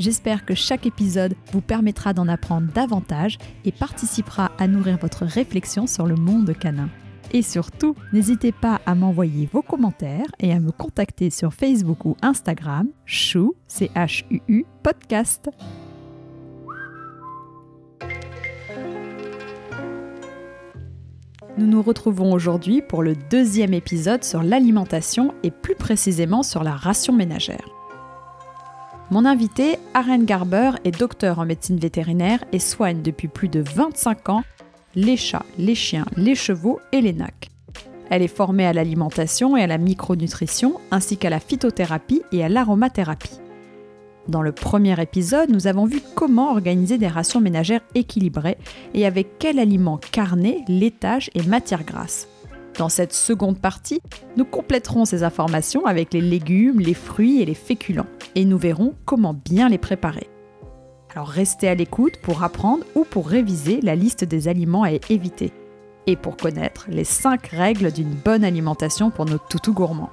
J'espère que chaque épisode vous permettra d'en apprendre davantage et participera à nourrir votre réflexion sur le monde canin. Et surtout, n'hésitez pas à m'envoyer vos commentaires et à me contacter sur Facebook ou Instagram, chou, c h u -U, podcast. Nous nous retrouvons aujourd'hui pour le deuxième épisode sur l'alimentation et plus précisément sur la ration ménagère. Mon invité, Aren Garber, est docteur en médecine vétérinaire et soigne depuis plus de 25 ans les chats, les chiens, les chevaux et les nacs. Elle est formée à l'alimentation et à la micronutrition, ainsi qu'à la phytothérapie et à l'aromathérapie. Dans le premier épisode, nous avons vu comment organiser des rations ménagères équilibrées et avec quels aliments carnés, laitages et matières grasses. Dans cette seconde partie, nous compléterons ces informations avec les légumes, les fruits et les féculents, et nous verrons comment bien les préparer. Alors restez à l'écoute pour apprendre ou pour réviser la liste des aliments à éviter, et pour connaître les 5 règles d'une bonne alimentation pour nos toutous gourmands.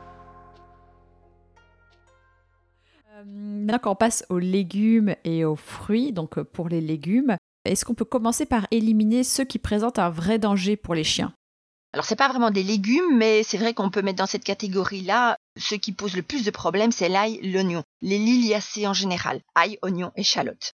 Maintenant qu'on passe aux légumes et aux fruits, donc pour les légumes, est-ce qu'on peut commencer par éliminer ceux qui présentent un vrai danger pour les chiens? Alors c'est pas vraiment des légumes, mais c'est vrai qu'on peut mettre dans cette catégorie-là ce qui pose le plus de problèmes, c'est l'ail, l'oignon, les liliacées en général, ail, oignon et chalotte.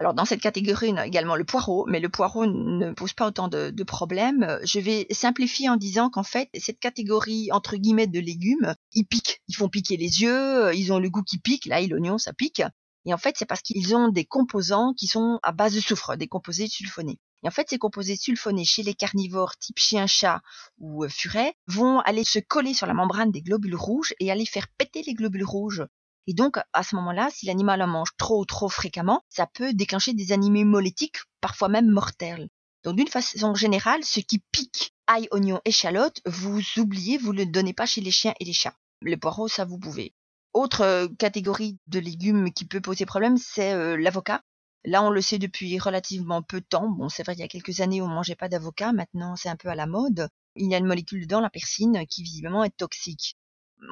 Alors dans cette catégorie, on a également le poireau, mais le poireau ne pose pas autant de, problèmes. Je vais simplifier en disant qu'en fait, cette catégorie entre guillemets de légumes, ils piquent, ils font piquer les yeux, ils ont le goût qui pique, là, l'oignon, ça pique. Et en fait, c'est parce qu'ils ont des composants qui sont à base de soufre, des composés sulfonés. Et en fait, ces composés sulfonés chez les carnivores type chien-chat ou euh, furet vont aller se coller sur la membrane des globules rouges et aller faire péter les globules rouges. Et donc, à ce moment-là, si l'animal en mange trop ou trop fréquemment, ça peut déclencher des anémies molétiques, parfois même mortelles. Donc, d'une façon générale, ce qui pique ail, oignon, échalote, vous oubliez, vous ne le donnez pas chez les chiens et les chats. Les poireaux, ça vous pouvez. Autre euh, catégorie de légumes qui peut poser problème, c'est euh, l'avocat. Là, on le sait depuis relativement peu de temps. Bon, c'est vrai, il y a quelques années, on mangeait pas d'avocat. Maintenant, c'est un peu à la mode. Il y a une molécule dedans, la persine, qui visiblement est toxique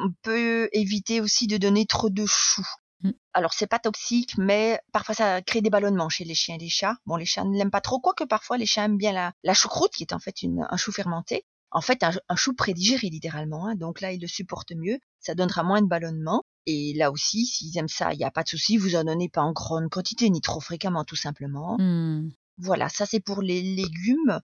on peut éviter aussi de donner trop de choux. Mm. Alors c'est pas toxique, mais parfois ça crée des ballonnements chez les chiens et les chats. Bon, les chiens ne l'aiment pas trop, quoique parfois les chiens aiment bien la, la choucroute, qui est en fait un chou fermenté. En fait, un, chou prédigéré littéralement. Hein. donc là, ils le supportent mieux. Ça donnera moins de ballonnements. Et là aussi, s'ils aiment ça, il n'y a pas de souci. Vous en donnez pas en grande quantité, ni trop fréquemment, tout simplement. Mm. Voilà, ça c'est pour les légumes.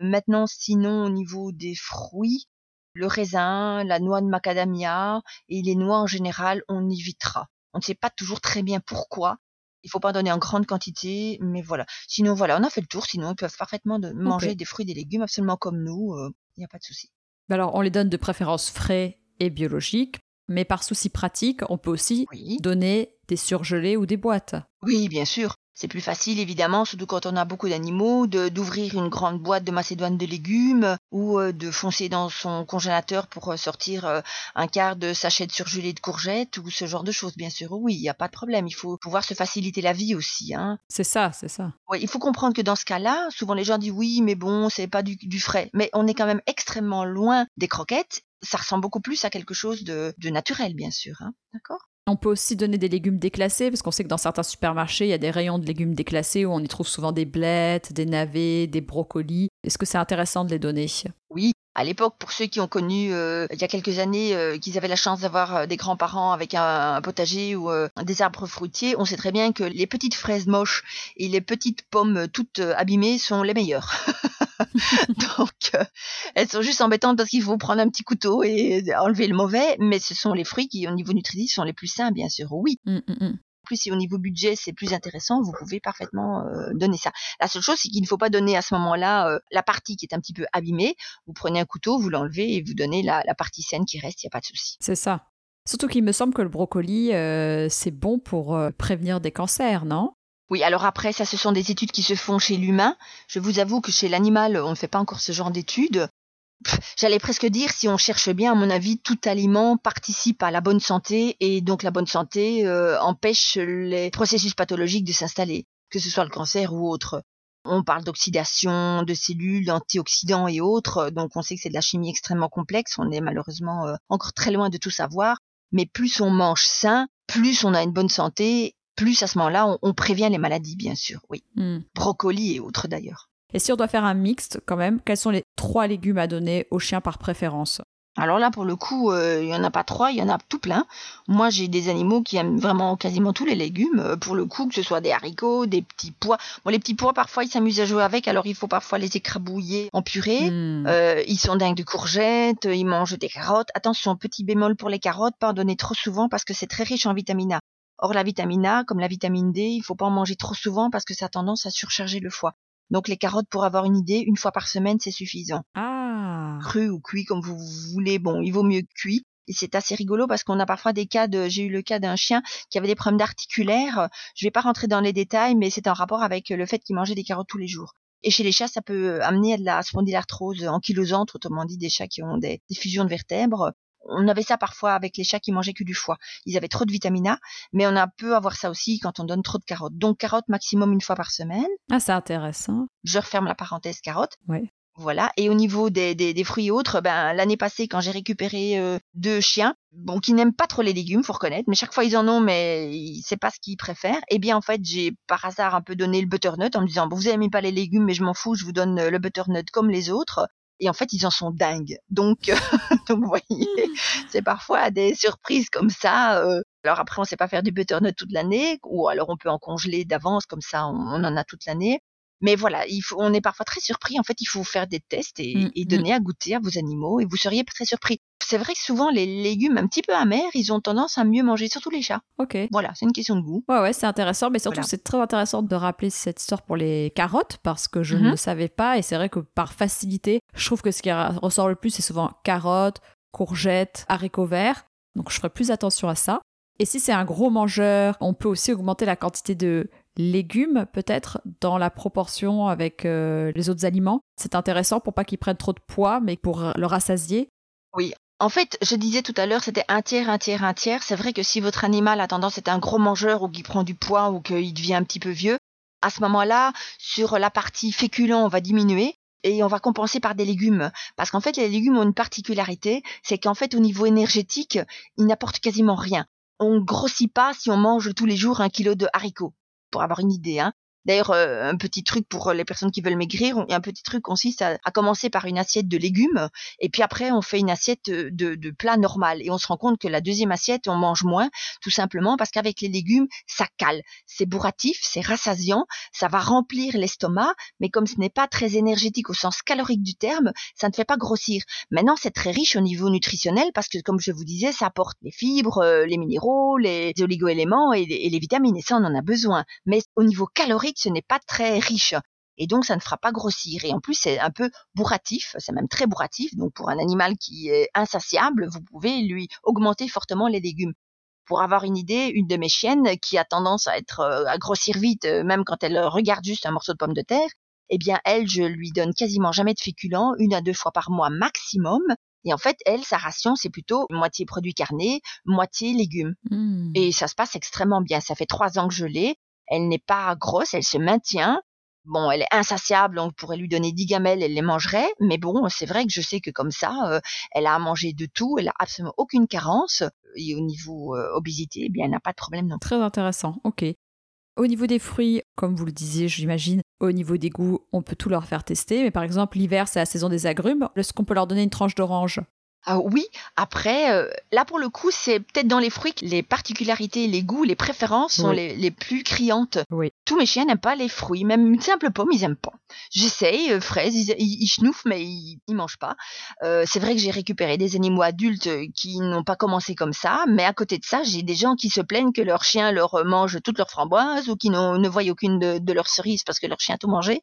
Maintenant, sinon, au niveau des fruits, le raisin, la noix de macadamia et les noix en général, on évitera. On ne sait pas toujours très bien pourquoi. Il faut pas en donner en grande quantité, mais voilà. Sinon, voilà, on a fait le tour. Sinon, ils peuvent parfaitement manger des fruits et des légumes absolument comme nous. Il euh, n'y a pas de souci. Alors, on les donne de préférence frais et biologiques, mais par souci pratique, on peut aussi donner des surgelés ou des boîtes. Oui, bien sûr. C'est plus facile, évidemment, surtout quand on a beaucoup d'animaux, d'ouvrir une grande boîte de macédoine de légumes ou euh, de foncer dans son congélateur pour euh, sortir euh, un quart de sachet de surgelé de courgettes ou ce genre de choses, bien sûr. Oui, il n'y a pas de problème. Il faut pouvoir se faciliter la vie aussi. Hein. C'est ça, c'est ça. Oui, il faut comprendre que dans ce cas-là, souvent les gens disent oui, mais bon, c'est pas du, du frais. Mais on est quand même extrêmement loin des croquettes ça ressemble beaucoup plus à quelque chose de, de naturel, bien sûr. Hein. D'accord? On peut aussi donner des légumes déclassés, parce qu'on sait que dans certains supermarchés, il y a des rayons de légumes déclassés où on y trouve souvent des blettes, des navets, des brocolis. Est-ce que c'est intéressant de les donner? Oui, à l'époque, pour ceux qui ont connu euh, il y a quelques années euh, qu'ils avaient la chance d'avoir euh, des grands-parents avec un, potager ou des arbres fruitiers, on sait très bien que les petites fraises moches et les petites pommes toutes abîmées sont les meilleures. Donc, euh, elles sont juste embêtantes parce qu'il faut prendre un petit couteau et enlever le mauvais, mais ce sont les fruits qui, au niveau nutritif, sont les plus sains, bien sûr. Oui. Mmh. Plus si au niveau budget c'est plus intéressant, vous pouvez parfaitement euh, donner ça. La seule chose c'est qu'il ne faut pas donner à ce moment-là euh, la partie qui est un petit peu abîmée. Vous prenez un couteau, vous l'enlevez et vous donnez la, la partie saine qui reste, il n'y a pas de souci. C'est ça. Surtout qu'il me semble que le brocoli, euh, c'est bon pour euh, prévenir des cancers, non? Oui, alors après, ça, ce sont des études qui se font chez l'humain. Je vous avoue que chez l'animal, on ne fait pas encore ce genre d'études. J'allais presque dire, si on cherche bien, à mon avis, tout aliment participe à la bonne santé et donc la bonne santé euh, empêche les processus pathologiques de s'installer, que ce soit le cancer ou autre. On parle d'oxydation de cellules, d'antioxydants et autres, donc on sait que c'est de la chimie extrêmement complexe. On est malheureusement euh, encore très loin de tout savoir, mais plus on mange sain, plus on a une bonne santé plus à ce moment-là, on, prévient les maladies, bien sûr, oui. Hmm. Brocoli et autres d'ailleurs. Et si on doit faire un mixte quand même, quels sont les trois légumes à donner aux chiens par préférence? Alors là, pour le coup, euh, il n'y en a pas trois, il y en a tout plein. Moi, j'ai des animaux qui aiment vraiment quasiment tous les légumes. Euh, pour le coup, que ce soit des haricots, des petits pois. Bon, les petits pois, parfois, ils s'amusent à jouer avec, alors il faut parfois les écrabouiller en purée. Hmm. Euh, ils sont dingues de courgettes, ils mangent des carottes. Attention, petit bémol pour les carottes, pas en donner trop souvent parce que c'est très riche en vitamine A. Or, la vitamine A, comme la vitamine D, il faut pas en manger trop souvent parce que ça a tendance à surcharger le foie. Donc, les carottes, pour avoir une idée, une fois par semaine, c'est suffisant. Ah. Cru ou cuit, comme vous voulez. Bon, il vaut mieux cuit. Et c'est assez rigolo parce qu'on a parfois des cas de, j'ai eu le cas d'un chien qui avait des problèmes d'articulaire. Je vais pas rentrer dans les détails, mais c'est en rapport avec le fait qu'il mangeait des carottes tous les jours. Et chez les chats, ça peut amener à de la spondylarthrose ankylosante, autrement dit des chats qui ont des, des fusions de vertèbres on avait ça parfois avec les chats qui mangeaient que du foie. Ils avaient trop de vitamine A, mais on a peut avoir ça aussi quand on donne trop de carottes. Donc carottes maximum une fois par semaine. Ah, c'est intéressant. Je referme la parenthèse carottes. Ouais. Voilà. Et au niveau des, des, fruits et autres, ben l'année passée, quand j'ai récupéré euh, deux chiens, bon, qui n'aiment pas trop les légumes, faut reconnaître, mais chaque fois ils en ont, mais c'est pas ce qu'ils préfèrent. Eh bien, en fait, j'ai par hasard un peu donné le butternut en me disant, bon, vous n'aimez pas les légumes, mais je m'en fous, je vous donne le butternut comme les autres. Et en fait, ils en sont dingues. Donc, donc vous voyez, c'est parfois des surprises comme ça. Euh. Alors après, on sait pas faire du butternut toute l'année, ou alors on peut en congeler d'avance, comme ça, on, en a toute l'année. Mais voilà, il faut, on est parfois très surpris. En fait, il faut faire des tests et, mmh, et mmh. donner à goûter à vos animaux, et vous seriez très surpris c'est vrai que souvent les légumes un petit peu amers, ils ont tendance à mieux manger, surtout les chats. Ok. Voilà, c'est une question de goût. Ouais, ouais, c'est intéressant, mais surtout c'est très intéressant de rappeler cette histoire pour les carottes parce que je ne mhm. le savais pas et c'est vrai que par facilité, je trouve que ce qui ressort le plus, c'est souvent carottes, courgettes, haricots verts. Donc je ferai plus attention à ça. Et si c'est un gros mangeur, on peut aussi augmenter la quantité de légumes peut-être dans la proportion avec euh, les autres aliments. C'est intéressant pour pas qu'ils prennent trop de poids, mais pour le rassasier. Oui, en fait, je disais tout à l'heure, c'était un tiers, un tiers, un tiers. C'est vrai que si votre animal a tendance à être un gros mangeur ou qu'il prend du poids ou qu'il devient un petit peu vieux, à ce moment-là, sur la partie féculent, on va diminuer et on va compenser par des légumes. Parce qu'en fait, les légumes ont une particularité, c'est qu'en fait, au niveau énergétique, ils n'apportent quasiment rien. On grossit pas si on mange tous les jours un kilo de haricots. Pour avoir une idée, hein. D'ailleurs, euh, un petit truc pour les personnes qui veulent maigrir, un petit truc consiste à, commencer par une assiette de légumes et puis après on fait une assiette de, de plat normal et on se rend compte que la deuxième assiette on mange moins, tout simplement parce qu'avec les légumes ça cale, c'est bourratif, c'est rassasiant, ça va remplir l'estomac, mais comme ce n'est pas très énergétique au sens calorique du terme, ça ne fait pas grossir. Maintenant c'est très riche au niveau nutritionnel parce que comme je vous disais, ça apporte les fibres, euh, les minéraux, les oligoéléments et et les vitamines et ça on en a besoin. Mais au niveau calorique ce n'est pas très riche et donc ça ne fera pas grossir. Et en plus, c'est un peu bourratif, c'est même très bourratif. Donc pour un animal qui est insatiable, vous pouvez lui augmenter fortement les légumes. Pour avoir une idée, une de mes chiennes qui a tendance à être euh, à grossir vite, euh, même quand elle regarde juste un morceau de pomme de terre, eh bien elle, je lui donne quasiment jamais de féculents, une à deux fois par mois maximum. Et en fait, elle, sa ration, c'est plutôt moitié produits carnés, moitié légumes. Mmh. Et ça se passe extrêmement bien. Ça fait trois ans que je l'ai. Elle n'est pas grosse, elle se maintient. Bon, elle est insatiable, on pourrait lui donner 10 gamelles, elle les mangerait, mais bon, c'est vrai que je sais que comme ça, euh, elle a à manger de tout, elle a absolument aucune carence, et au niveau euh, obésité, eh bien, elle n'a pas de problème non Très intéressant, ok. Au niveau des fruits, comme vous le disiez, j'imagine, au niveau des goûts, on peut tout leur faire tester, mais par exemple, l'hiver, c'est la saison des agrumes. Est-ce qu'on peut leur donner une tranche d'orange? Ah oui, après, euh, là pour le coup, c'est peut-être dans les fruits que les particularités, les goûts, les préférences sont les, les, plus criantes. Oui. Tous mes chiens n'aiment pas les fruits, même une simple pomme, ils aiment pas. J'essaye, euh, fraises, ils, ils, schnouffent, mais ils, ils mangent pas. Euh, c'est vrai que j'ai récupéré des animaux adultes qui n'ont pas commencé comme ça, mais à côté de ça, j'ai des gens qui se plaignent que leur chien leur mange toutes leurs framboises ou qui ne voient aucune de, de leurs cerises parce que leur chien a tout mangé.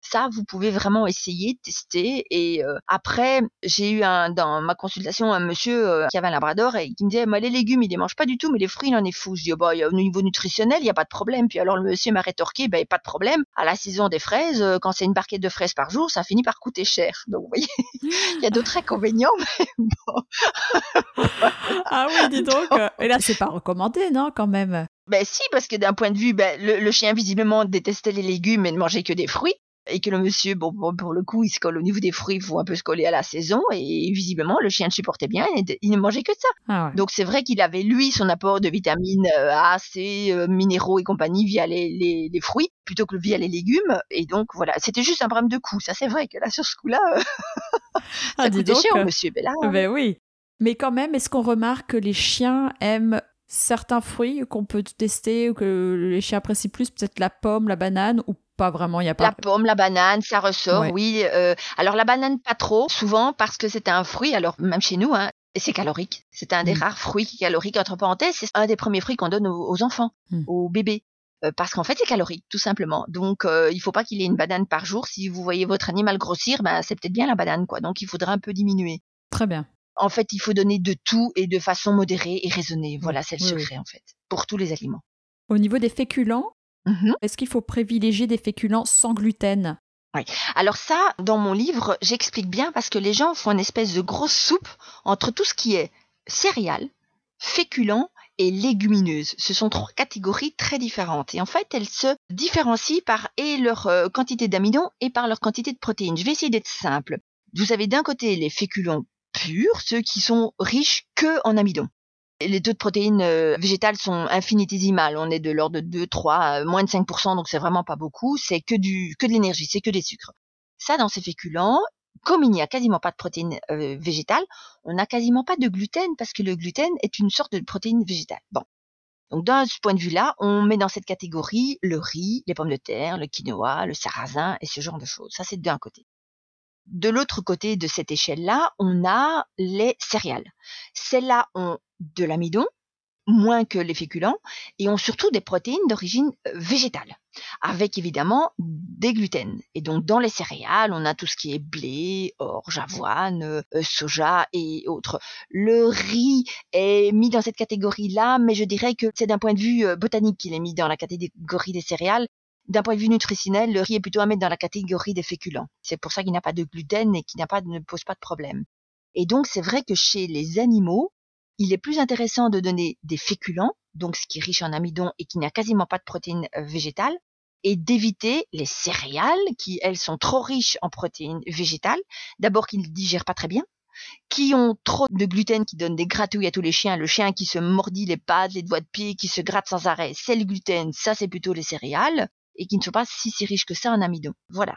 Ça, vous pouvez vraiment essayer, tester. Et euh, après, j'ai eu un, dans ma consultation un monsieur euh, qui avait un labrador et qui me disait, les légumes, il les mange pas du tout, mais les fruits, il en est fou. Je dis, oh, bah, au niveau nutritionnel, il n'y a pas de problème. Puis alors le monsieur m'a rétorqué, ben, pas de problème. À la saison des fraises, euh, quand c'est une barquette de fraises par jour, ça finit par coûter cher. Donc, vous voyez, il y a d'autres inconvénients, mais bon. ah oui, dis donc. Et là, c'est pas recommandé, non, quand même? Ben si, parce que d'un point de vue, ben, le, le, chien visiblement détestait les légumes et ne mangeait que des fruits et que le monsieur, bon, pour le coup, il se colle au niveau des fruits, il faut un peu se coller à la saison, et visiblement, le chien le supportait bien, et il ne mangeait que ça. Ah Donc c'est vrai qu'il avait, lui, son apport de vitamines euh, A, C, euh, minéraux et compagnie via les, les, les, fruits, plutôt que via les légumes, et donc voilà, c'était juste un problème de coût, ça c'est vrai que là, sur ce coup-là, euh, ça ah, coûtait cher, monsieur Bella. Ben oui. Mais quand même, est-ce qu'on remarque que les chiens aiment certains fruits qu'on peut tester ou que les chiens apprécient plus, peut-être la pomme, la banane ou pas vraiment, il y a pas. La pomme, la banane, ça ressort, oui. Euh, alors la banane pas trop, souvent parce que c'est un fruit. Alors même chez nous, hein, et c'est calorique. C'est un des mm. rares fruits qui caloriques entre parenthèses. C'est un des premiers fruits qu'on donne aux, enfants, mm. aux bébés. Euh, parce qu'en fait c'est calorique tout simplement. Donc euh, il faut pas qu'il ait une banane par jour. Si vous voyez votre animal grossir, ben c'est peut-être bien la banane quoi. Donc il faudra un peu diminuer. Très bien. En fait, il faut donner de tout et de façon modérée et raisonnée. Voilà, c'est le secret en fait pour tous les aliments. Au niveau des féculents, Mmh Est-ce qu'il faut privilégier des féculents sans gluten? Oui. Alors ça, dans mon livre, j'explique bien parce que les gens font une espèce de grosse soupe entre tout ce qui est céréales, féculents et légumineuses. Ce sont trois catégories très différentes. Et en fait, elles se différencient par et leur euh, quantité d'amidon et par leur quantité de protéines. Je vais essayer d'être simple. Vous avez d'un côté les féculents purs, ceux qui sont riches que en amidon. Les taux de protéines euh, végétales sont infinitésimales. On est de l'ordre de 2, 3, euh, moins de 5%, donc c'est vraiment pas beaucoup. C'est que que de l'énergie, c'est que des sucres. Ça, dans ces féculents, comme il n'y a quasiment pas de protéines euh, végétales, on n'a quasiment pas de gluten parce que le gluten est une sorte de protéine végétale. Bon. Donc, dans ce point de vue-là, on met dans cette catégorie le riz, les pommes de terre, le quinoa, le sarrasin et ce genre de choses. Ça, c'est d'un côté. De l'autre côté de cette échelle-là, on a les céréales. Celles-là ont de l'amidon, moins que les féculents, et ont surtout des protéines d'origine euh, végétale, avec évidemment des gluten. Et donc dans les céréales, on a tout ce qui est blé, orge, avoine, euh, soja et autres. Le riz est mis dans cette catégorie-là, mais je dirais que c'est d'un point de vue euh, botanique qu'il est mis dans la catégorie des céréales d'un point de vue nutritionnel, le riz est plutôt à mettre dans la catégorie des féculents. C'est pour ça qu'il n'a pas de gluten et qu'il ne pose pas de problème. Et donc, c'est vrai que chez les animaux, il est plus intéressant de donner des féculents, donc ce qui est riche en amidon et qui n'a quasiment pas de protéines euh, végétales, et d'éviter les céréales qui, elles, sont trop riches en protéines végétales. D'abord qu'ils ne digèrent pas très bien, qui ont trop de gluten qui donne des gratouilles à tous les chiens. Le chien qui se mordit les pattes, les doigts de pied, qui se gratte sans arrêt, c'est le gluten, ça c'est plutôt les céréales et qui ne sont pas si, si riches que ça en amidon. Voilà.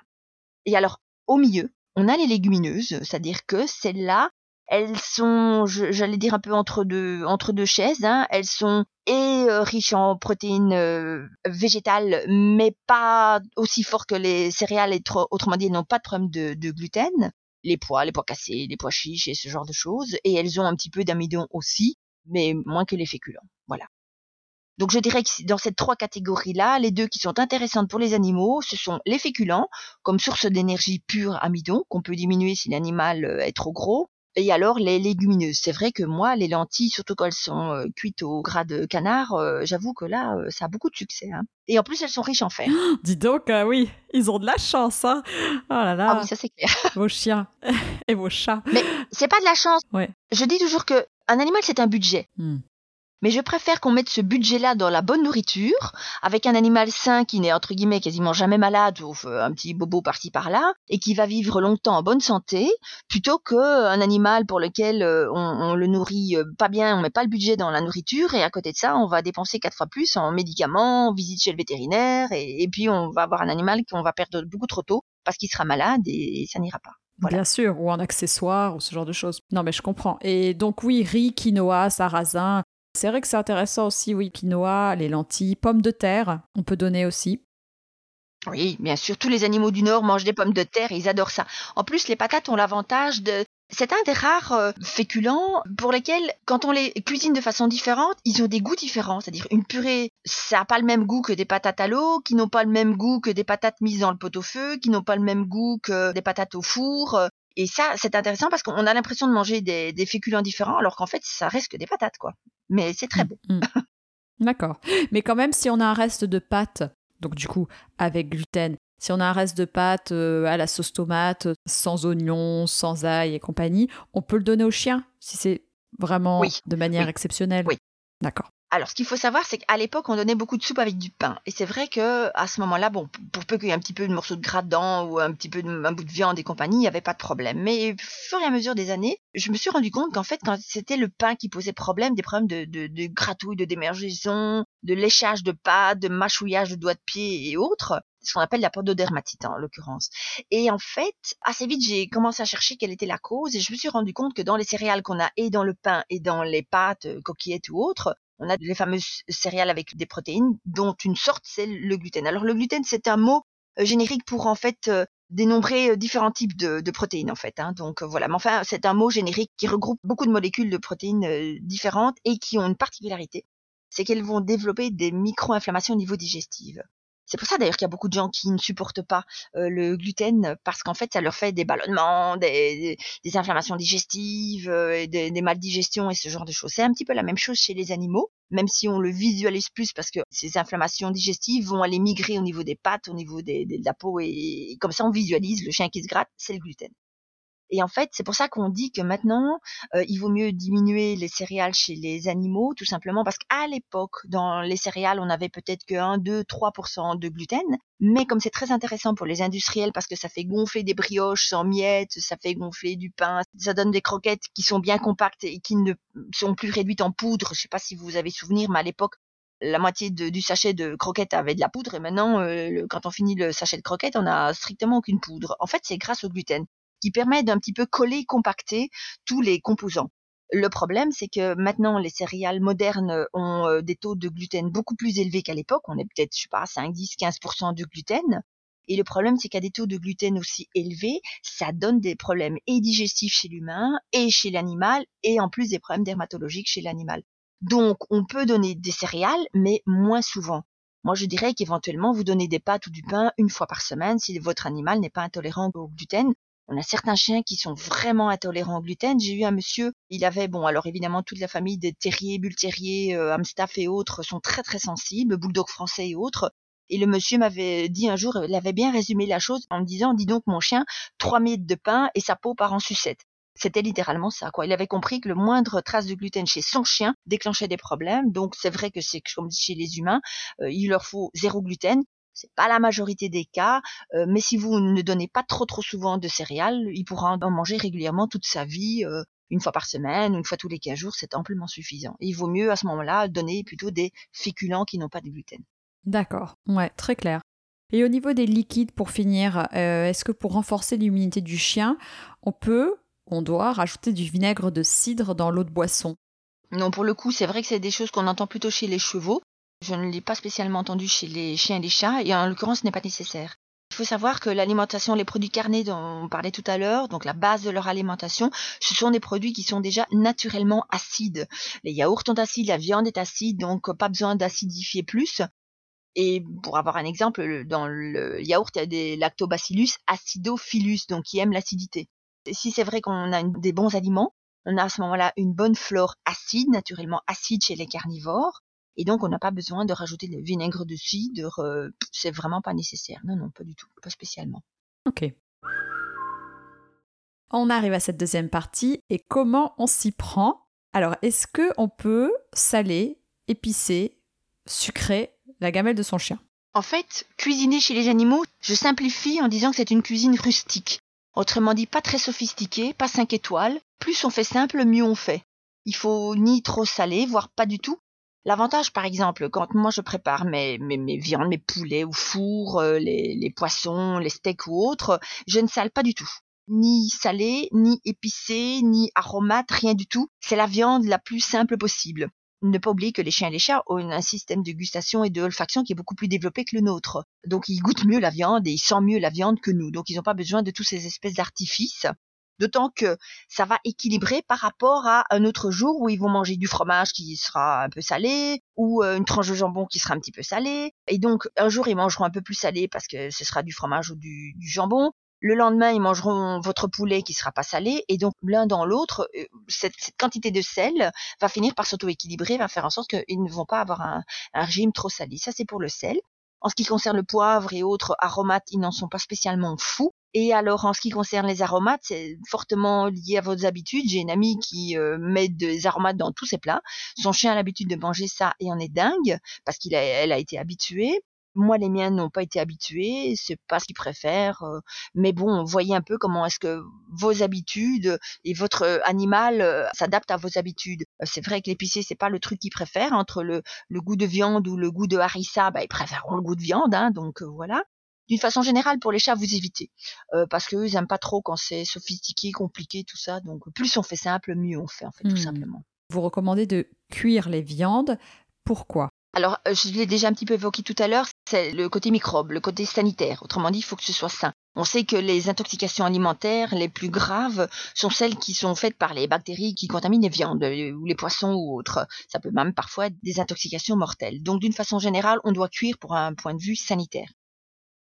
Et alors, au milieu, on a les légumineuses, c'est-à-dire que celles-là, elles sont, j'allais dire un peu entre deux, entre deux chaises. Hein. Elles sont et euh, riches en protéines euh, végétales, mais pas aussi fort que les céréales. Et autrement dit, elles n'ont pas de problème de, de, gluten. Les pois, les pois cassés, les pois chiches et ce genre de choses. Et elles ont un petit peu d'amidon aussi, mais moins que les féculents. Voilà. Donc je dirais que dans ces trois catégories-là, les deux qui sont intéressantes pour les animaux, ce sont les féculents, comme source d'énergie pure amidon, qu'on peut diminuer si l'animal euh, est trop gros, et alors les légumineuses. C'est vrai que moi, les lentilles, surtout quand elles sont euh, cuites au gras de canard, euh, j'avoue que là, ça a beaucoup de succès. Hein. Et en plus, elles sont riches en fer. dis donc, oui, ils ont de la chance. Hein. Oh là là. Ah oui, ça c'est clair. vos chiens et vos chats. Mais c'est pas de la chance. Ouais. Je dis toujours que un animal, c'est un budget. Hmm mais je préfère qu'on mette ce budget-là dans la bonne nourriture, avec un animal sain qui n'est entre guillemets quasiment jamais malade, ou un petit bobo par-ci par-là, et qui va vivre longtemps en bonne santé, plutôt qu'un animal pour lequel euh, on, le nourrit euh, pas bien, on met pas le budget dans la nourriture, et à côté de ça, on va dépenser quatre fois plus en médicaments, en visite chez le vétérinaire, et, puis on va avoir un animal qu'on va perdre beaucoup trop tôt parce qu'il sera malade et, ça n'ira pas. Bien sûr, ou en accessoire, ou ce genre de choses. Non, mais je comprends. Et donc, oui, riz, quinoa, sarrasin, c'est vrai que c'est intéressant aussi, oui, quinoa, les lentilles, pommes de terre, on peut donner aussi. Oui, bien sûr, tous les animaux du Nord mangent des pommes de terre, ils adorent ça. En plus, les patates ont l'avantage de C'est un des rares euh, féculents pour lesquels, quand on les cuisine de façon différente, ils ont des goûts différents. C'est-à-dire une purée, ça n'a pas le même goût que des patates à l'eau, qui n'ont pas le même goût que des patates mises dans le pot-au-feu, qui n'ont pas le même goût que des patates au four. Et ça, c'est intéressant parce qu'on a l'impression de manger des, féculents différents, alors qu'en fait, ça reste que des patates, quoi. Mais c'est très mm, bon. Mm. D'accord. Mais quand même, si on a un reste de pâtes, donc du coup, avec gluten, si on a un reste de pâtes euh, à la sauce tomate, sans oignons, sans ail et compagnie, on peut le donner au chien si c'est vraiment de manière exceptionnelle. Oui. D'accord. Alors, ce qu'il faut savoir, c'est qu'à l'époque, on donnait beaucoup de soupe avec du pain. Et c'est vrai que à ce moment-là, bon, pour peu qu'il y ait un petit peu de morceau de gras dedans ou un petit peu de, un bout de viande et compagnie, il n'y avait pas de problème. Mais au fur et à mesure des années, je me suis rendu compte qu'en fait, quand c'était le pain qui posait problème, des problèmes de, de, de gratouille, de de léchage de pâte, de mâchouillage de doigts de pied et autres, ce qu'on appelle la pododermatite en l'occurrence. Et en fait, assez vite, j'ai commencé à chercher quelle était la cause et je me suis rendu compte que dans les céréales qu'on a et dans le pain et dans les pâtes, euh, coquillettes ou autres, on a les fameuses céréales avec des protéines, dont une sorte c'est le gluten. Alors le gluten c'est un mot euh, générique pour en fait euh, dénombrer euh, différents types de, protéines en fait. Hein. Donc voilà, mais enfin c'est un mot générique qui regroupe beaucoup de molécules de protéines différentes et qui ont une particularité, c'est qu'elles vont développer des micro-inflammations au niveau digestif. C'est pour ça d'ailleurs qu'il y a beaucoup de gens qui ne supportent pas le gluten parce qu'en fait ça leur fait des ballonnements, des, inflammations digestives, des, des maldigestions et ce genre de choses. C'est un petit peu la même chose chez les animaux, même si on le visualise plus parce que ces inflammations digestives vont aller migrer au niveau des pattes, au niveau de la peau et comme ça on visualise le chien qui se gratte, c'est le gluten. Et en fait, c'est pour ça qu'on dit que maintenant, euh, il vaut mieux diminuer les céréales chez les animaux, tout simplement parce qu'à l'époque, dans les céréales, on avait peut-être que 1, 2, 3% de gluten. Mais comme c'est très intéressant pour les industriels parce que ça fait gonfler des brioches sans miettes, ça fait gonfler du pain, ça donne des croquettes qui sont bien compactes et qui ne sont plus réduites en poudre. Je sais pas si vous avez souvenir, mais à l'époque, la moitié du sachet de croquettes avait de la poudre et maintenant, euh, quand on finit le sachet de croquettes, on a strictement aucune poudre. En fait, c'est grâce au gluten qui permet d'un petit peu coller, compacter tous les composants. Le problème, c'est que maintenant, les céréales modernes ont euh, des taux de gluten beaucoup plus élevés qu'à l'époque. On est peut-être, je sais pas, 5, 10, 15% de gluten. Et le problème, c'est qu'à des taux de gluten aussi élevés, ça donne des problèmes et digestifs chez l'humain et chez l'animal, et en plus des problèmes dermatologiques chez l'animal. Donc, on peut donner des céréales, mais moins souvent. Moi, je dirais qu'éventuellement, vous donnez des pâtes ou du pain une fois par semaine si votre animal n'est pas intolérant au gluten. On a certains chiens qui sont vraiment intolérants au gluten. J'ai eu un monsieur, il avait, bon, alors évidemment, toute la famille des terriers, bull terriers, euh, amstaff et autres sont très très sensibles, bulldog français et autres. Et le monsieur m'avait dit un jour, il avait bien résumé la chose en me disant, dis donc mon chien, trois miettes de pain et sa peau part en sucette. C'était littéralement ça, quoi. Il avait compris que le moindre trace de gluten chez son chien déclenchait des problèmes. Donc c'est vrai que c'est comme chez les humains, euh, il leur faut zéro gluten. C'est pas la majorité des cas, euh, mais si vous ne donnez pas trop trop souvent de céréales, il pourra en manger régulièrement toute sa vie, euh, une fois par semaine, une fois tous les 15 jours, c'est amplement suffisant. il vaut mieux à ce moment-là donner plutôt des féculents qui n'ont pas de gluten. D'accord, ouais, très clair. Et au niveau des liquides, pour finir, euh, est-ce que pour renforcer l'immunité du chien, on peut, on doit rajouter du vinaigre de cidre dans l'eau de boisson? Non, pour le coup, c'est vrai que c'est des choses qu'on entend plutôt chez les chevaux. Je ne l'ai pas spécialement entendu chez les chiens et les chats, et en l'occurrence, ce n'est pas nécessaire. Il faut savoir que l'alimentation, les produits carnés dont on parlait tout à l'heure, donc la base de leur alimentation, ce sont des produits qui sont déjà naturellement acides. Les yaourts sont acides, la viande est acide, donc pas besoin d'acidifier plus. Et pour avoir un exemple, dans le yaourt, il y a des lactobacillus acidophilus, donc qui aiment l'acidité. Si c'est vrai qu'on a des bons aliments, on a à ce moment-là une bonne flore acide, naturellement acide chez les carnivores, et donc, on n'a pas besoin de rajouter le vinaigre de cidre. Euh, c'est vraiment pas nécessaire. Non, non, pas du tout. Pas spécialement. Ok. On arrive à cette deuxième partie. Et comment on s'y prend? Alors, est-ce que on peut saler, épicer, sucrer la gamelle de son chien? En fait, cuisiner chez les animaux, je simplifie en disant que c'est une cuisine rustique. Autrement dit, pas très sophistiquée, pas 5 étoiles. Plus on fait simple, mieux on fait. Il faut ni trop saler, voire pas du tout, L'avantage, par exemple, quand moi je prépare mes, mes, mes viandes, mes poulets ou four, euh, les, les poissons, les steaks ou autres, je ne sale pas du tout. Ni salé, ni épicé, ni aromate, rien du tout. C'est la viande la plus simple possible. Ne pas oublier que les chiens et les chats ont un système de gustation et de olfaction qui est beaucoup plus développé que le nôtre. Donc ils goûtent mieux la viande et ils sentent mieux la viande que nous. Donc ils n'ont pas besoin de tous ces espèces d'artifices D'autant que ça va équilibrer par rapport à un autre jour où ils vont manger du fromage qui sera un peu salé ou euh, une tranche de jambon qui sera un petit peu salée. Et donc un jour ils mangeront un peu plus salé parce que ce sera du fromage ou du, jambon. Le lendemain, ils mangeront votre poulet qui sera pas salé, et donc l'un dans l'autre, euh, cette, quantité de sel va finir par s'auto-équilibrer, va faire en sorte qu'ils ne vont pas avoir un, un régime trop salé. Ça, c'est pour le sel. En ce qui concerne le poivre et autres aromates, ils n'en sont pas spécialement fous. Et alors, en ce qui concerne les aromates, c'est fortement lié à vos habitudes. J'ai une amie qui euh, met des aromates dans tous ses plats. Son chien a l'habitude de manger ça et en est dingue parce qu'elle a, a été habituée. Moi, les miens n'ont pas été habitués, c'est pas ce qu'ils préfèrent. Euh, mais bon, voyez un peu comment est-ce que vos habitudes et votre euh, animal euh, s'adaptent à vos habitudes. C'est vrai que l'épicé, c'est pas le truc qu'ils préfèrent. Entre le, le, goût de viande ou le goût de harissa, bah, ils préféreront le goût de viande, hein, donc voilà. D'une façon générale, pour les chats, vous évitez. parce qu'eux, ils aiment pas trop quand c'est sophistiqué, compliqué, tout ça. Donc plus on fait simple, mieux on fait, en fait, tout mmh. simplement. Vous recommandez de cuire les viandes. Pourquoi? Alors, euh, je l'ai déjà un petit peu évoqué tout à l'heure, c'est le côté microbe, le côté sanitaire. Autrement dit, il faut que ce soit sain. On sait que les intoxications alimentaires les plus graves sont celles qui sont faites par les bactéries qui contaminent les viandes euh, ou les poissons ou autres. Ça peut même parfois être des intoxications mortelles. Donc, d'une façon générale, on doit cuire pour un point de vue sanitaire.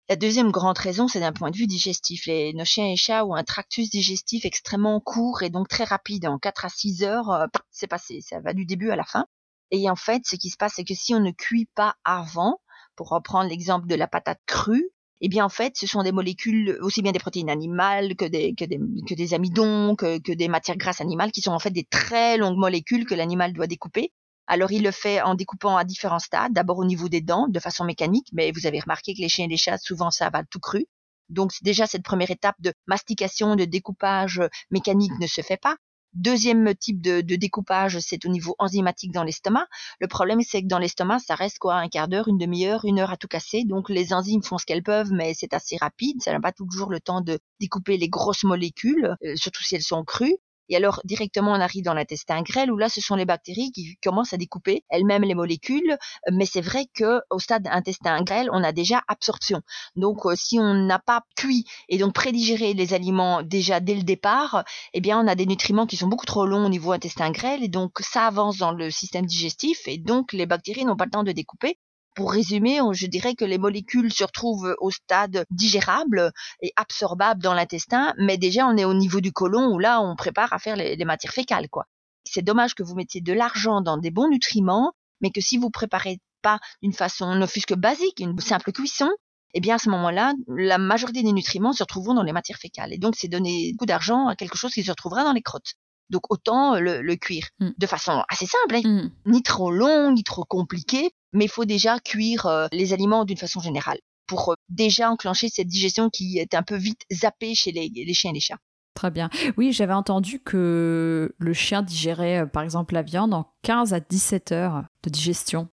La deuxième grande raison, c'est d'un point de vue digestif. Les, nos chiens et chats ont un tractus digestif extrêmement court et donc très rapide. En 4 à 6 heures, euh, c'est passé. Ça va du début à la fin. Et en fait, ce qui se passe, c'est que si on ne cuit pas avant, pour reprendre l'exemple de la patate crue, eh bien en fait, ce sont des molécules aussi bien des protéines animales que des que des, que des amidons, que, que des matières grasses animales, qui sont en fait des très longues molécules que l'animal doit découper. Alors il le fait en découpant à différents stades, d'abord au niveau des dents, de façon mécanique, mais vous avez remarqué que les chiens et les chats, souvent ça tout cru. Donc déjà cette première étape de mastication, de découpage mécanique ne se fait pas. Deuxième type de, découpage, c'est au niveau enzymatique dans l'estomac. Le problème, c'est que dans l'estomac, ça reste quoi un quart d'heure, une demi-heure, une heure à tout casser. Donc les enzymes font ce qu'elles peuvent, mais c'est assez rapide. Ça n'a pas toujours le temps de découper les grosses molécules, euh, surtout si elles sont crues. Et alors directement on arrive dans l'intestin grêle où là ce sont les bactéries qui commencent à découper elles-mêmes les molécules. Mais c'est vrai que au stade intestin grêle on a déjà absorption. Donc euh, si on n'a pas cuit et donc prédigéré les aliments déjà dès le départ, eh bien on a des nutriments qui sont beaucoup trop longs au niveau intestin grêle et donc ça avance dans le système digestif et donc les bactéries n'ont pas le temps de découper pour résumer, je dirais que les molécules se retrouvent au stade digérable et absorbable dans l'intestin, mais déjà on est au niveau du côlon où là on prépare à faire les, matières fécales, quoi. C'est dommage que vous mettiez de l'argent dans des bons nutriments, mais que si vous préparez pas d'une façon ne fût-ce que basique, une simple cuisson, eh bien à ce moment-là, la majorité des nutriments se retrouveront dans les matières fécales. Et donc c'est donner beaucoup d'argent à quelque chose qui se retrouvera dans les crottes. Donc autant le, le cuire mm. de façon assez simple, hein. mm. ni trop long, ni trop compliqué, mais il faut déjà cuire euh, les aliments d'une façon générale pour euh, déjà enclencher cette digestion qui est un peu vite zappée chez les, les chiens et les chats. Très bien. Oui, j'avais entendu que le chien digérait euh, par exemple la viande en 15 à 17 heures de digestion.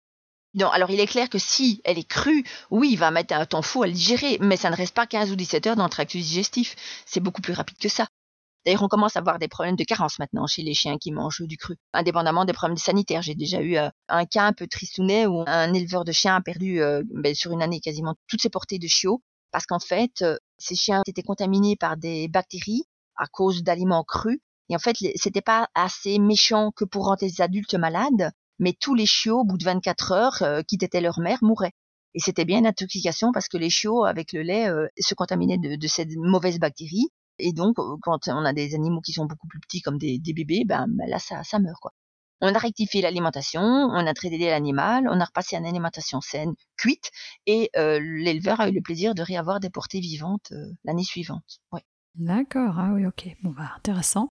Non, alors il est clair que si elle est crue, oui, il va mettre un temps fou à le digérer, mais ça ne reste pas 15 ou 17 heures dans le tractus digestif. C'est beaucoup plus rapide que ça. D'ailleurs, on commence à avoir des problèmes de carence maintenant chez les chiens qui mangent du cru, indépendamment des problèmes sanitaires. J'ai déjà eu euh, un cas un peu tristounet où un éleveur de chiens a perdu euh, ben, sur une année quasiment toutes ses portées de chiots parce qu'en fait, euh, ces chiens étaient contaminés par des bactéries à cause d'aliments crus. Et en fait, c'était pas assez méchant que pour rendre les adultes malades, mais tous les chiots, au bout de 24 heures, qui leur mère, mouraient. Et c'était bien une intoxication parce que les chiots, avec le lait, se contaminaient de, de cette mauvaise bactérie et donc, quand on a des animaux qui sont beaucoup plus petits comme des, bébés, ben, ben, là, ça, meurt, quoi. On a rectifié l'alimentation, on a traité l'animal, on a repassé à une alimentation saine, cuite, et l'éleveur a eu le plaisir de réavoir des portées vivantes l'année suivante. D'accord, ah oui, ok. Bon, bah, intéressant.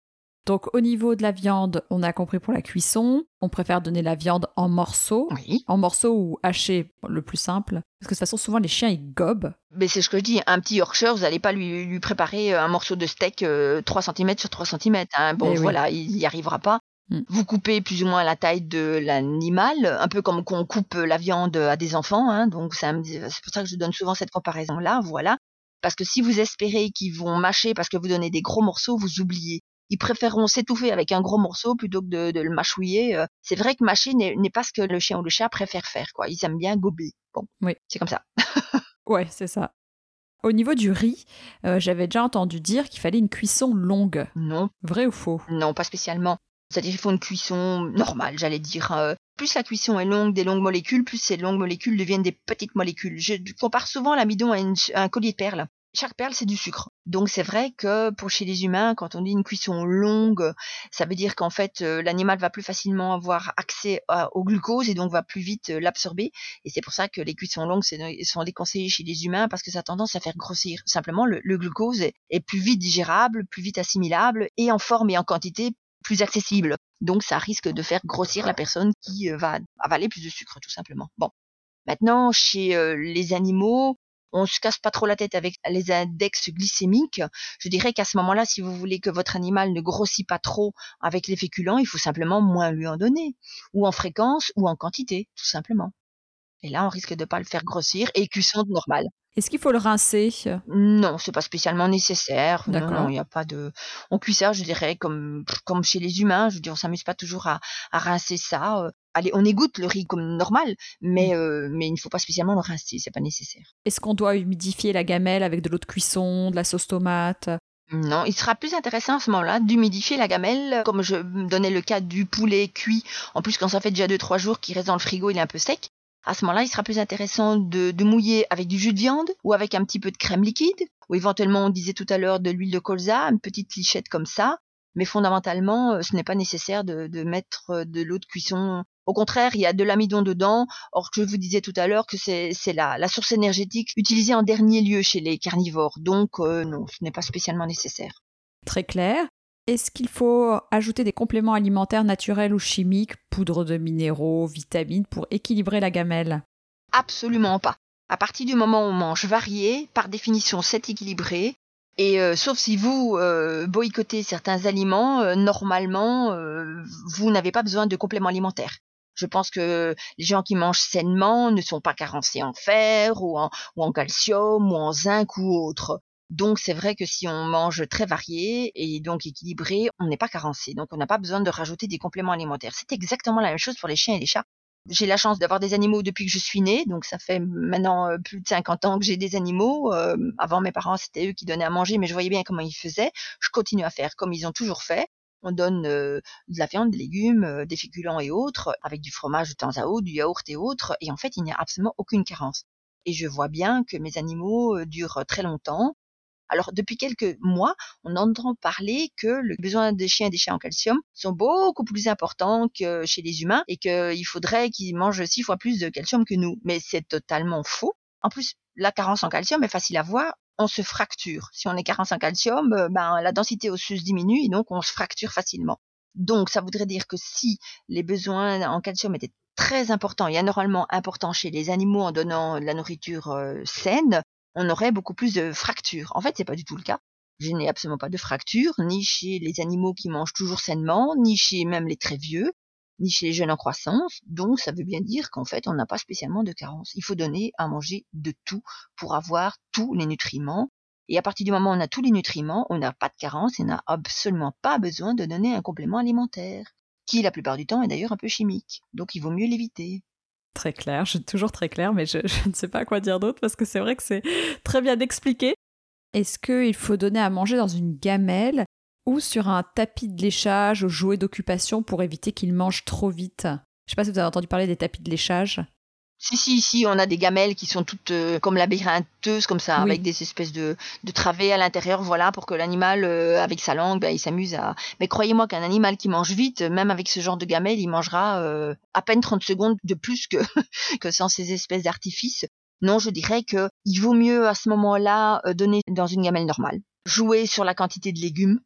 Donc au niveau de la viande, on a compris pour la cuisson, on préfère donner la viande en morceaux, en morceaux ou hachés, le plus simple, parce que de toute façon souvent les chiens ils gobent. Mais c'est ce que je dis, un petit Yorkshire, vous n'allez pas lui, lui, préparer un morceau de steak 3 euh, cm sur 3 cm. Hein. Bon eh voilà, il n'y arrivera pas. Hmm. Vous coupez plus ou moins la taille de l'animal, un peu comme qu'on coupe la viande à des enfants. Hein. donc c'est pour ça que je donne souvent cette comparaison-là. Voilà. Parce que si vous espérez qu'ils vont mâcher parce que vous donnez des gros morceaux, vous oubliez ils préféreront s'étouffer avec un gros morceau plutôt que de, le mâchouiller. Euh. C'est vrai que mâcher n'est pas ce que le chien ou le chat préfère faire, quoi. Ils aiment bien gober. Bon, oui. c'est comme ça. ouais, c'est ça. Au niveau du riz, euh, j'avais déjà entendu dire qu'il fallait une cuisson longue. Non. Vrai ou faux? Non, pas spécialement. C'est-à-dire qu'il faut une cuisson normale, j'allais dire. Euh, plus la cuisson est longue, des longues molécules, plus ces longues molécules deviennent des petites molécules. Je compare souvent l'amidon à, à un collier de perles chaque perle c'est du sucre. Donc c'est vrai que pour chez les humains, quand on dit une cuisson longue, ça veut dire qu'en fait euh, l'animal va plus facilement avoir accès au glucose et donc va plus vite euh, l'absorber. Et c'est pour ça que les cuissons longues sont déconseillées chez les humains parce que ça a tendance à faire grossir. Simplement le, glucose est, plus vite digérable, plus vite assimilable et en forme et en quantité plus accessible. Donc ça risque de faire grossir la personne qui euh, va avaler plus de sucre tout simplement. Bon. Maintenant, chez les animaux, on se casse pas trop la tête avec les index glycémiques. Je dirais qu'à ce moment-là, si vous voulez que votre animal ne grossit pas trop avec les féculents, il faut simplement moins lui en donner, ou en fréquence, ou en quantité, tout simplement. Et là, on risque de pas le faire grossir et cuisson normale. Est-ce qu'il faut le rincer? Non, c'est pas spécialement nécessaire. Non, il n'y a pas de. On cuit ça, je dirais, comme comme chez les humains. Je veux dire, on s'amuse pas toujours à, à rincer ça. Allez, on égoutte le riz comme normal, mais mmh. euh, mais il ne faut pas spécialement le rincer, c'est pas nécessaire. Est-ce qu'on doit humidifier la gamelle avec de l'eau de cuisson, de la sauce tomate? Non, il sera plus intéressant à ce moment-là d'humidifier la gamelle, comme je donnais le cas du poulet cuit. En plus, quand ça fait déjà 2-3 jours qu'il reste dans le frigo, il est un peu sec. À ce moment-là, il sera plus intéressant de, mouiller avec du jus de viande ou avec un petit peu de crème liquide, ou éventuellement, on disait tout à l'heure, de l'huile de colza, une petite lichette comme ça. Mais fondamentalement, euh, ce n'est pas nécessaire de, mettre euh, de l'eau de cuisson. Au contraire, il y a de l'amidon dedans. Or, je vous disais tout à l'heure que c'est la, la source énergétique utilisée en dernier lieu chez les carnivores. Donc, euh, non, ce n'est pas spécialement nécessaire. Très clair. Est-ce qu'il faut ajouter des compléments alimentaires naturels ou chimiques, poudre de minéraux, vitamines, pour équilibrer la gamelle? Absolument pas. À partir du moment où on mange varié, par définition c'est équilibré. Et euh, sauf si vous euh, boycottez certains aliments, euh, normalement, vous n'avez pas besoin de compléments alimentaires. Je pense que les gens qui mangent sainement ne sont pas carencés en fer ou en, calcium ou en zinc ou autre. Donc c'est vrai que si on mange très varié et donc équilibré, on n'est pas carencé. Donc on n'a pas besoin de rajouter des compléments alimentaires. C'est exactement la même chose pour les chiens et les chats. J'ai la chance d'avoir des animaux depuis que je suis née, donc ça fait maintenant euh, plus de 50 ans que j'ai des animaux. Euh, avant mes parents c'était eux qui donnaient à manger, mais je voyais bien comment ils faisaient. Je continue à faire comme ils ont toujours fait. On donne euh, de la viande, des légumes, des féculents et autres, avec du fromage de temps à autre, du yaourt et autres, et en fait il n'y a absolument aucune carence. Et je vois bien que mes animaux durent très longtemps, alors depuis quelques mois, on entend parler que le besoin des chiens et des chats en calcium sont beaucoup plus importants que chez les humains et qu'il faudrait qu'ils mangent six fois plus de calcium que nous. Mais c'est totalement faux. En plus, la carence en calcium est facile à voir. On se fracture. Si on est carence en calcium, euh, ben, la densité osseuse diminue et donc on se fracture facilement. Donc, ça voudrait dire que si les besoins en calcium étaient très importants et anormalement importants chez les animaux en donnant de la nourriture euh, saine, on aurait beaucoup plus de fractures. En fait, c'est pas du tout le cas. Je n'ai absolument pas de fractures, ni chez les animaux qui mangent toujours sainement, ni chez même les très vieux, ni chez les jeunes en croissance. Donc, ça veut bien dire qu'en fait, on n'a pas spécialement de carence. Il faut donner à manger de tout pour avoir tous les nutriments. Et à partir du moment où on a tous les nutriments, on n'a pas de carence et on n'a absolument pas besoin de donner un complément alimentaire, qui la plupart du temps est d'ailleurs un peu chimique. Donc, il vaut mieux l'éviter. Très clair, je, toujours très clair, mais je, ne sais pas quoi dire d'autre parce que c'est vrai que c'est très bien expliqué. Est-ce qu'il faut donner à manger dans une gamelle ou sur un tapis de léchage ou jouet d'occupation pour éviter qu'il mange trop vite Je sais pas si vous avez entendu parler des tapis de léchage. Si, si, si, on a des gamelles qui sont toutes euh, comme labyrintheuses, comme ça, avec des espèces de, de travées à l'intérieur, voilà, pour que l'animal, euh, avec sa langue, ben, il s'amuse à... Mais croyez-moi qu'un animal qui mange vite, même avec ce genre de gamelles, il mangera euh, à peine 30 secondes de plus que, que sans ces espèces d'artifices. Non, je dirais que il vaut mieux à ce moment-là donner dans une gamelle normale. Jouer sur la quantité de légumes,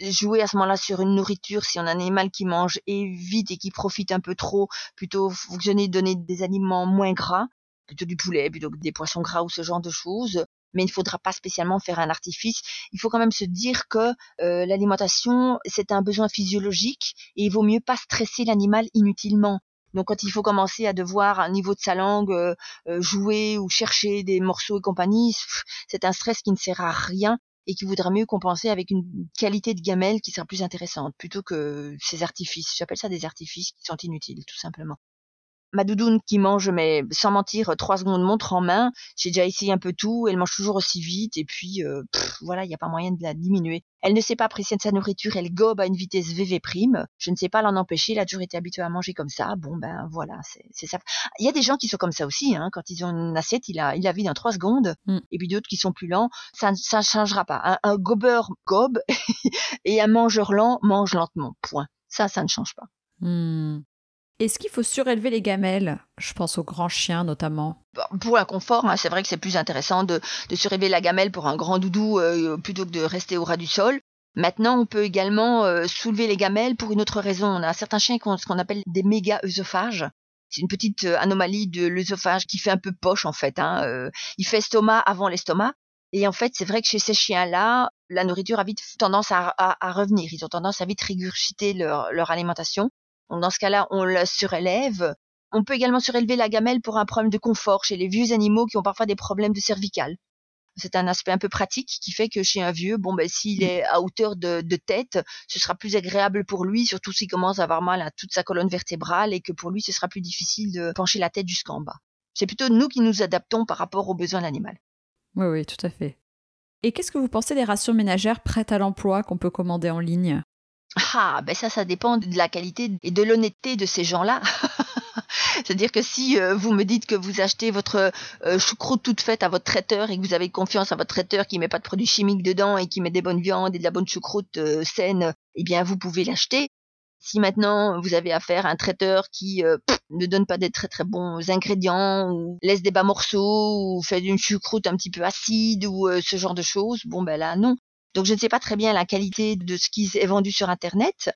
jouer à ce moment-là sur une nourriture si on a un animal qui mange et vite et qui profite un peu trop, plutôt fonctionner donner des aliments moins gras, plutôt du poulet, plutôt que des poissons gras ou ce genre de choses. Mais il ne faudra pas spécialement faire un artifice. Il faut quand même se dire que euh, l'alimentation, c'est un besoin physiologique et il vaut mieux pas stresser l'animal inutilement. Donc quand il faut commencer à devoir, à niveau de sa langue, euh, euh, jouer ou chercher des morceaux et compagnie, c'est un stress qui ne sert à rien et qui voudra mieux compenser avec une qualité de gamelle qui sera plus intéressante plutôt que ces artifices. J'appelle ça des artifices qui sont inutiles, tout simplement. Ma doudoune qui mange, mais sans mentir, trois secondes montre en main. J'ai déjà essayé un peu tout. Elle mange toujours aussi vite. Et puis, euh, voilà, il n'y a pas moyen de la diminuer. Elle ne sait pas apprécier de sa nourriture. Elle gobe à une vitesse VV prime. Je ne sais pas l'en empêcher. Elle a toujours été habituée à manger comme ça. Bon, ben voilà, c'est ça. Il y a des gens qui sont comme ça aussi. Hein. Quand ils ont une assiette, il a, il a vide en trois secondes. Mm. Et puis d'autres qui sont plus lents. Ça ne changera pas. Un, un gobeur gobe et un mangeur lent mange lentement. Point. Ça, ça ne change pas. Hmm. Est-ce qu'il faut surélever les gamelles? Je pense aux grands chiens notamment. Pour un confort, hein, c'est vrai que c'est plus intéressant de, surélever la gamelle pour un grand doudou euh, plutôt que de rester au ras du sol. Maintenant, on peut également euh, soulever les gamelles pour une autre raison. On a certains chiens qui ont ce qu'on appelle des méga œsophages. C'est une petite euh, anomalie de l'œsophage qui fait un peu poche en fait. Hein. il fait estomac avant l'estomac. Et en fait, c'est vrai que chez ces chiens-là, la nourriture a vite tendance à, revenir. Ils ont tendance à vite régurgiter leur alimentation. Donc dans ce cas-là, on la surélève. On peut également surélever la gamelle pour un problème de confort chez les vieux animaux qui ont parfois des problèmes de cervical. C'est un aspect un peu pratique qui fait que chez un vieux, bon ben s'il est à hauteur de, tête, ce sera plus agréable pour lui, surtout s'il commence à avoir mal à toute sa colonne vertébrale et que pour lui ce sera plus difficile de pencher la tête jusqu'en bas. C'est plutôt nous qui nous adaptons par rapport aux besoins de l'animal. Oui, oui, tout à fait. Et qu'est-ce que vous pensez des rations ménagères prêtes à l'emploi qu'on peut commander en ligne? Ah, ben ça, ça dépend de la qualité et de l'honnêteté de ces gens-là. C'est-à-dire que si euh, vous me dites que vous achetez votre euh, choucroute toute faite à votre traiteur et que vous avez confiance à votre traiteur qui met pas de produits chimiques dedans et qui met des bonnes viandes et de la bonne choucroute euh, saine, eh bien vous pouvez l'acheter. Si maintenant vous avez affaire à un traiteur qui ne donne pas des très très bons ingrédients ou laisse des bas morceaux ou fait une choucroute un petit peu acide ou ce genre de choses, bon ben là non. Donc je ne sais pas très bien la qualité de ce qui est vendu sur Internet.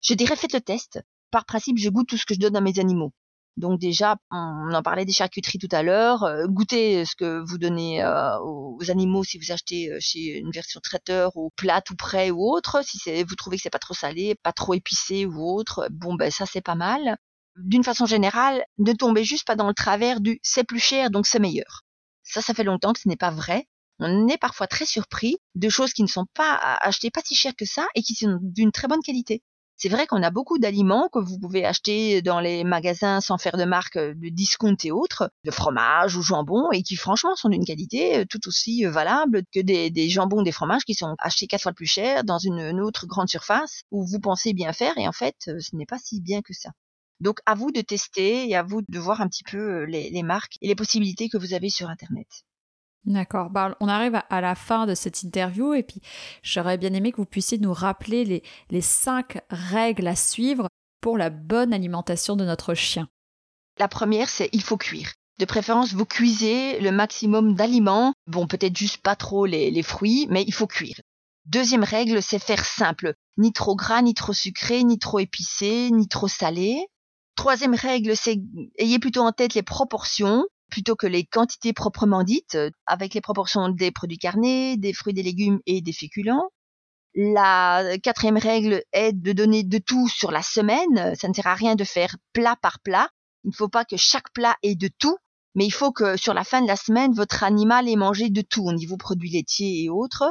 Je dirais faites le test. Par principe, je goûte tout ce que je donne à mes animaux. Donc déjà, on en parlait des charcuteries tout à l'heure. Euh, goûtez ce que vous donnez euh, aux animaux si vous achetez euh, chez une version traiteur ou plate ou prêt ou autre. Si vous trouvez que c'est pas trop salé, pas trop épicé ou autre, bon ben ça c'est pas mal. D'une façon générale, ne tombez juste pas dans le travers du c'est plus cher donc c'est meilleur. Ça, ça fait longtemps que ce n'est pas vrai on est parfois très surpris de choses qui ne sont pas achetées pas si cher que ça et qui sont d'une très bonne qualité. C'est vrai qu'on a beaucoup d'aliments que vous pouvez acheter dans les magasins sans faire de marque de discount et autres, de fromage ou jambon, et qui franchement sont d'une qualité euh, tout aussi euh, valable que des, des jambons, des fromages qui sont achetés quatre fois plus cher dans une, autre grande surface où vous pensez bien faire et en fait euh, ce n'est pas si bien que ça. Donc à vous de tester et à vous de voir un petit peu les marques et les possibilités que vous avez sur Internet. D'accord. Bah, on arrive à la fin de cette interview et puis j'aurais bien aimé que vous puissiez nous rappeler les, cinq règles à suivre pour la bonne alimentation de notre chien. La première, c'est il faut cuire. De préférence, vous cuisez le maximum d'aliments. Bon, peut-être juste pas trop les fruits, mais il faut cuire. Deuxième règle, c'est faire simple. Ni trop gras, ni trop sucré, ni trop épicé, ni trop salé. Troisième règle, c'est ayez plutôt en tête les proportions plutôt que les quantités proprement dites, euh, avec les proportions des produits carnés, des fruits, des légumes et des féculents. La quatrième règle est de donner de tout sur la semaine. Ça ne sert à rien de faire plat par plat. Il ne faut pas que chaque plat ait de tout, mais il faut que sur la fin de la semaine, votre animal ait mangé de tout au niveau produits laitiers et autres.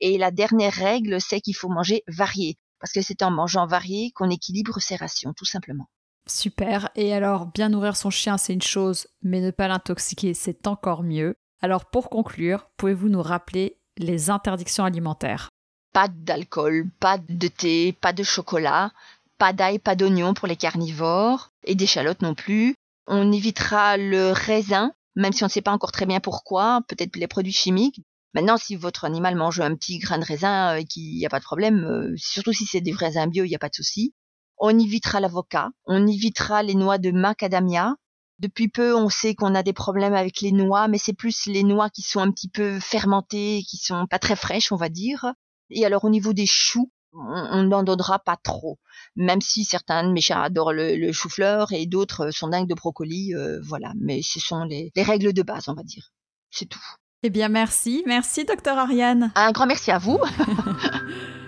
Et la dernière règle, c'est qu'il faut manger varié, parce que c'est en mangeant varié qu'on équilibre ses rations, tout simplement. Super. Et alors, bien nourrir son chien, c'est une chose, mais ne pas l'intoxiquer, c'est encore mieux. Alors, pour conclure, pouvez-vous nous rappeler les interdictions alimentaires? Pas d'alcool, pas de thé, pas de chocolat, pas d'ail, pas d'oignon pour les carnivores, et d'échalotes non plus. On évitera le raisin, même si on ne sait pas encore très bien pourquoi, peut-être les produits chimiques. Maintenant, si votre animal mange un petit grain de raisin et qu'il n'y a pas de problème, euh, surtout si c'est des raisins bio, il n'y a pas de souci. On évitera l'avocat, on évitera les noix de macadamia. Depuis peu, on sait qu'on a des problèmes avec les noix, mais c'est plus les noix qui sont un petit peu fermentées, qui sont pas très fraîches, on va dire. Et alors au niveau des choux, on n'en donnera pas trop, même si certains de mes chats adorent le, chou-fleur et d'autres sont dingues de brocoli, euh, voilà. Mais ce sont les, les règles de base, on va dire. C'est tout. Eh bien, merci. Merci, docteur Ariane. Un grand merci à vous.